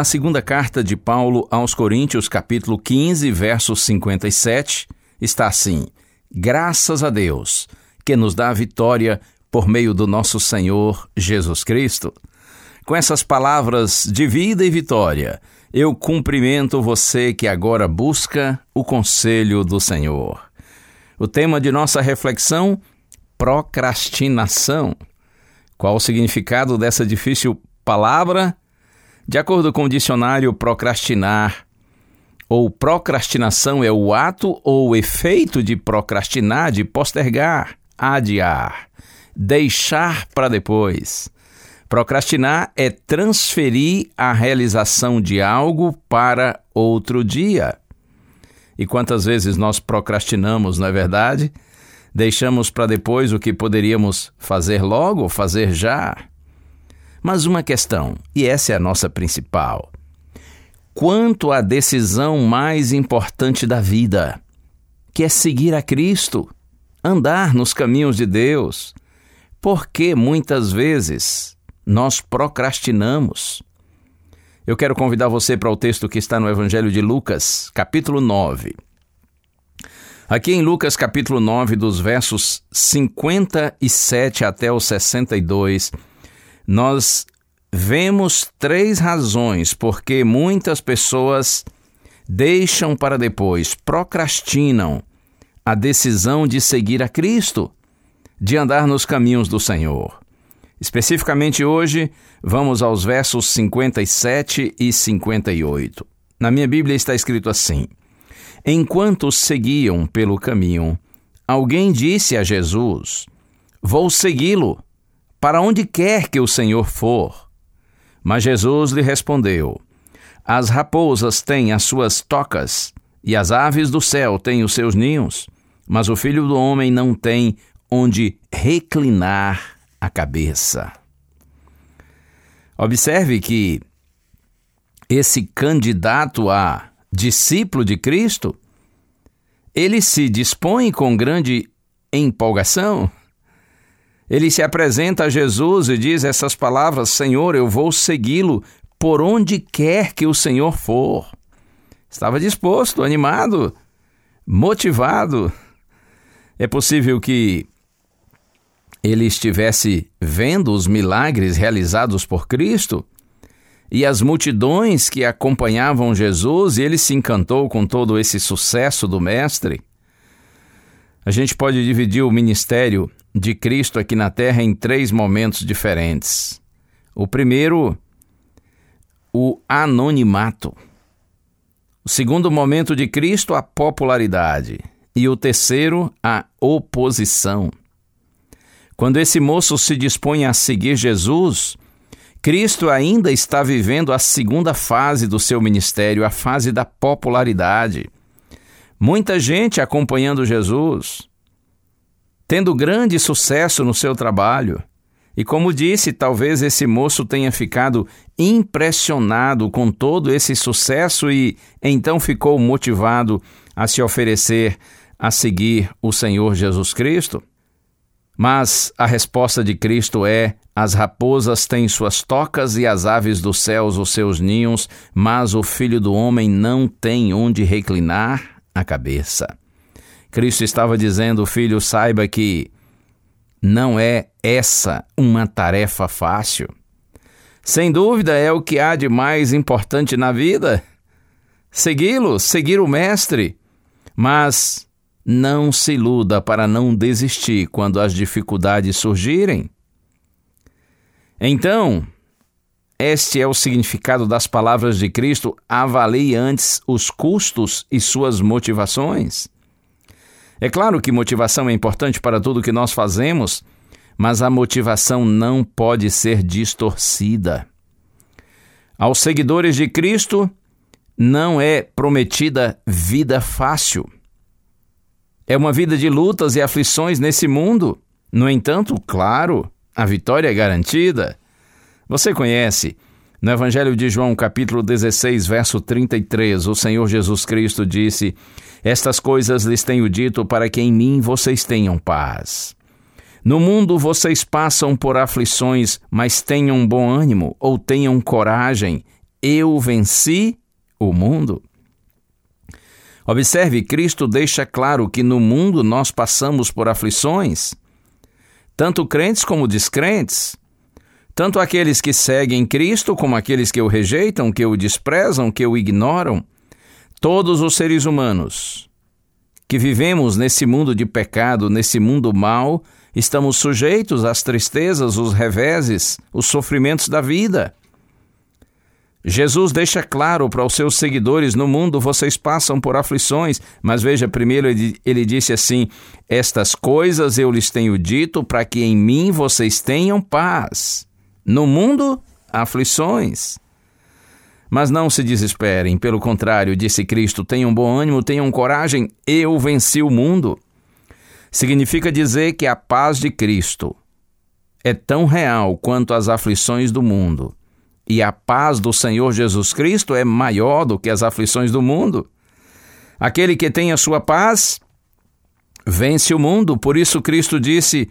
Na segunda carta de Paulo aos Coríntios, capítulo 15, verso 57, está assim: Graças a Deus, que nos dá a vitória por meio do nosso Senhor Jesus Cristo. Com essas palavras de vida e vitória, eu cumprimento você que agora busca o conselho do Senhor. O tema de nossa reflexão: procrastinação. Qual o significado dessa difícil palavra? De acordo com o dicionário, procrastinar ou procrastinação é o ato ou o efeito de procrastinar, de postergar, adiar, deixar para depois. Procrastinar é transferir a realização de algo para outro dia. E quantas vezes nós procrastinamos, não é verdade? Deixamos para depois o que poderíamos fazer logo, fazer já. Mas uma questão, e essa é a nossa principal: quanto à decisão mais importante da vida, que é seguir a Cristo, andar nos caminhos de Deus, porque muitas vezes nós procrastinamos. Eu quero convidar você para o texto que está no Evangelho de Lucas, capítulo 9. Aqui em Lucas, capítulo 9, dos versos 57 até o 62, nós vemos três razões porque muitas pessoas deixam para depois, procrastinam a decisão de seguir a Cristo, de andar nos caminhos do Senhor. Especificamente hoje, vamos aos versos 57 e 58. Na minha Bíblia está escrito assim: Enquanto seguiam pelo caminho, alguém disse a Jesus: Vou segui-lo para onde quer que o Senhor for. Mas Jesus lhe respondeu: As raposas têm as suas tocas, e as aves do céu têm os seus ninhos, mas o filho do homem não tem onde reclinar a cabeça. Observe que esse candidato a discípulo de Cristo, ele se dispõe com grande empolgação ele se apresenta a Jesus e diz essas palavras: Senhor, eu vou segui-lo por onde quer que o Senhor for. Estava disposto, animado, motivado. É possível que ele estivesse vendo os milagres realizados por Cristo e as multidões que acompanhavam Jesus e ele se encantou com todo esse sucesso do Mestre. A gente pode dividir o ministério de Cristo aqui na Terra em três momentos diferentes. O primeiro, o anonimato. O segundo momento de Cristo, a popularidade. E o terceiro, a oposição. Quando esse moço se dispõe a seguir Jesus, Cristo ainda está vivendo a segunda fase do seu ministério, a fase da popularidade. Muita gente acompanhando Jesus, tendo grande sucesso no seu trabalho. E como disse, talvez esse moço tenha ficado impressionado com todo esse sucesso e então ficou motivado a se oferecer a seguir o Senhor Jesus Cristo? Mas a resposta de Cristo é: as raposas têm suas tocas e as aves dos céus os seus ninhos, mas o filho do homem não tem onde reclinar a cabeça. Cristo estava dizendo, filho, saiba que não é essa uma tarefa fácil. Sem dúvida é o que há de mais importante na vida. Segui-lo, seguir o Mestre. Mas não se iluda para não desistir quando as dificuldades surgirem. Então, este é o significado das palavras de Cristo. Avalie antes os custos e suas motivações. É claro que motivação é importante para tudo que nós fazemos, mas a motivação não pode ser distorcida. Aos seguidores de Cristo não é prometida vida fácil. É uma vida de lutas e aflições nesse mundo. No entanto, claro, a vitória é garantida. Você conhece no Evangelho de João, capítulo 16, verso 33, o Senhor Jesus Cristo disse: Estas coisas lhes tenho dito para que em mim vocês tenham paz. No mundo vocês passam por aflições, mas tenham bom ânimo ou tenham coragem. Eu venci o mundo. Observe, Cristo deixa claro que no mundo nós passamos por aflições, tanto crentes como descrentes. Tanto aqueles que seguem Cristo como aqueles que o rejeitam, que o desprezam, que o ignoram, todos os seres humanos que vivemos nesse mundo de pecado, nesse mundo mau, estamos sujeitos às tristezas, os reveses, os sofrimentos da vida. Jesus deixa claro para os seus seguidores: no mundo vocês passam por aflições, mas veja, primeiro ele, ele disse assim: Estas coisas eu lhes tenho dito para que em mim vocês tenham paz. No mundo, aflições. Mas não se desesperem, pelo contrário, disse Cristo: tenham bom ânimo, tenham coragem, eu venci o mundo. Significa dizer que a paz de Cristo é tão real quanto as aflições do mundo. E a paz do Senhor Jesus Cristo é maior do que as aflições do mundo. Aquele que tem a sua paz vence o mundo, por isso Cristo disse: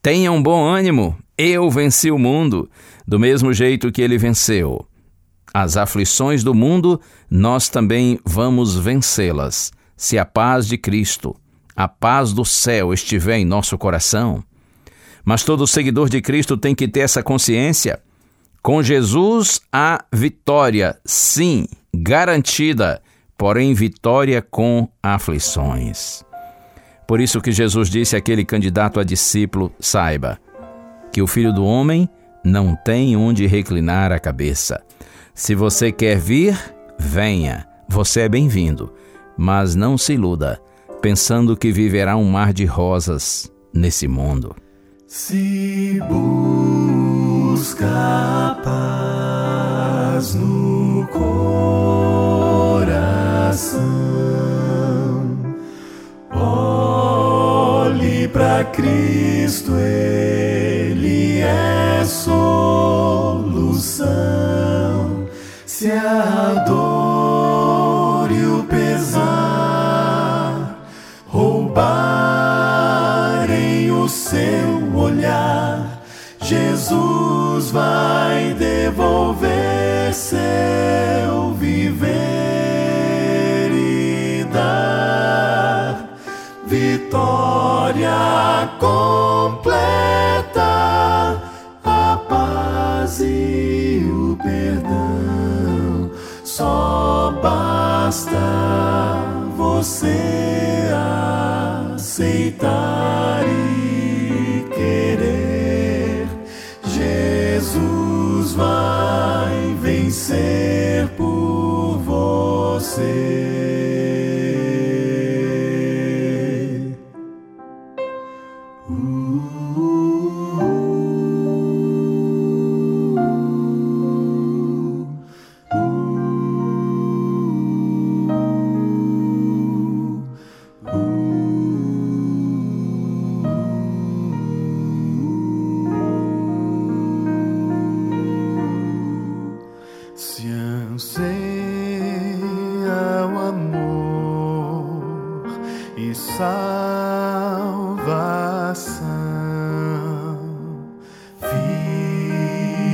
tenham bom ânimo, eu venci o mundo, do mesmo jeito que ele venceu. As aflições do mundo, nós também vamos vencê-las, se a paz de Cristo, a paz do céu estiver em nosso coração. Mas todo seguidor de Cristo tem que ter essa consciência. Com Jesus há vitória, sim, garantida, porém vitória com aflições. Por isso que Jesus disse àquele candidato a discípulo: saiba, que o filho do homem não tem onde reclinar a cabeça. Se você quer vir, venha, você é bem-vindo, mas não se iluda, pensando que viverá um mar de rosas nesse mundo. Se busca paz no coração, olhe para Cristo. Ele é solução. Se a dor e o pesar roubarem o seu olhar, Jesus vai devolver seu viver e dar vitória completa. Se anseia o salvação.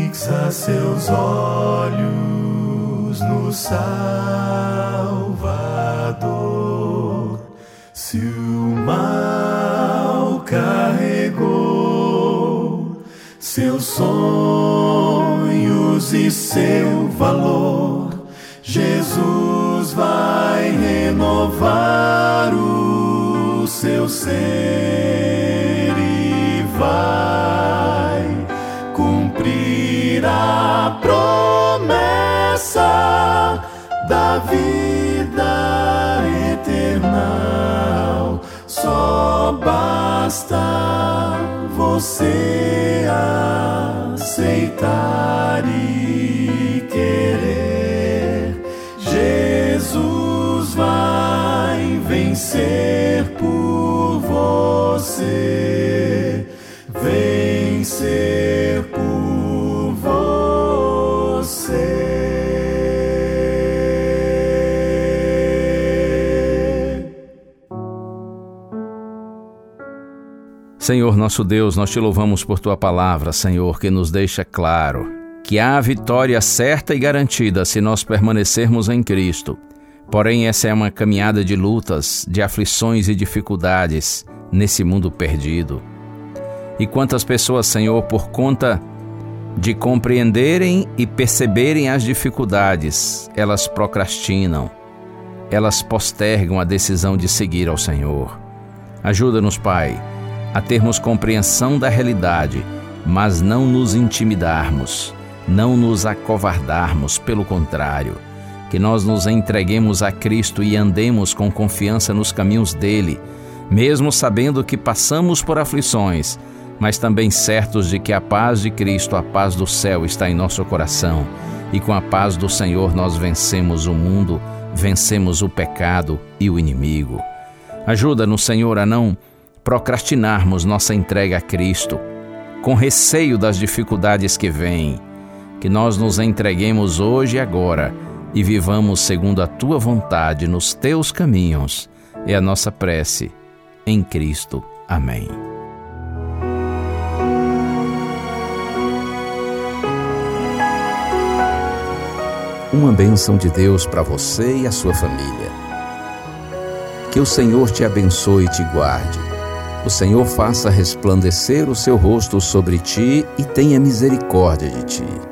Fixa seus olhos no Salvador. Se o mal carregou seus e seu valor, Jesus vai renovar o seu ser e vai cumprir a promessa da vida eterna. Só basta você aceitar vencer por você. Vencer por você. Senhor nosso Deus, nós te louvamos por tua palavra, Senhor, que nos deixa claro que há vitória certa e garantida se nós permanecermos em Cristo. Porém, essa é uma caminhada de lutas, de aflições e dificuldades nesse mundo perdido. E quantas pessoas, Senhor, por conta de compreenderem e perceberem as dificuldades, elas procrastinam, elas postergam a decisão de seguir ao Senhor. Ajuda-nos, Pai, a termos compreensão da realidade, mas não nos intimidarmos, não nos acovardarmos, pelo contrário, que nós nos entreguemos a Cristo e andemos com confiança nos caminhos dele, mesmo sabendo que passamos por aflições, mas também certos de que a paz de Cristo, a paz do céu, está em nosso coração, e com a paz do Senhor nós vencemos o mundo, vencemos o pecado e o inimigo. Ajuda-nos, Senhor, a não procrastinarmos nossa entrega a Cristo, com receio das dificuldades que vêm, que nós nos entreguemos hoje e agora e vivamos segundo a tua vontade nos teus caminhos. É a nossa prece em Cristo. Amém. Uma bênção de Deus para você e a sua família. Que o Senhor te abençoe e te guarde. O Senhor faça resplandecer o seu rosto sobre ti e tenha misericórdia de ti.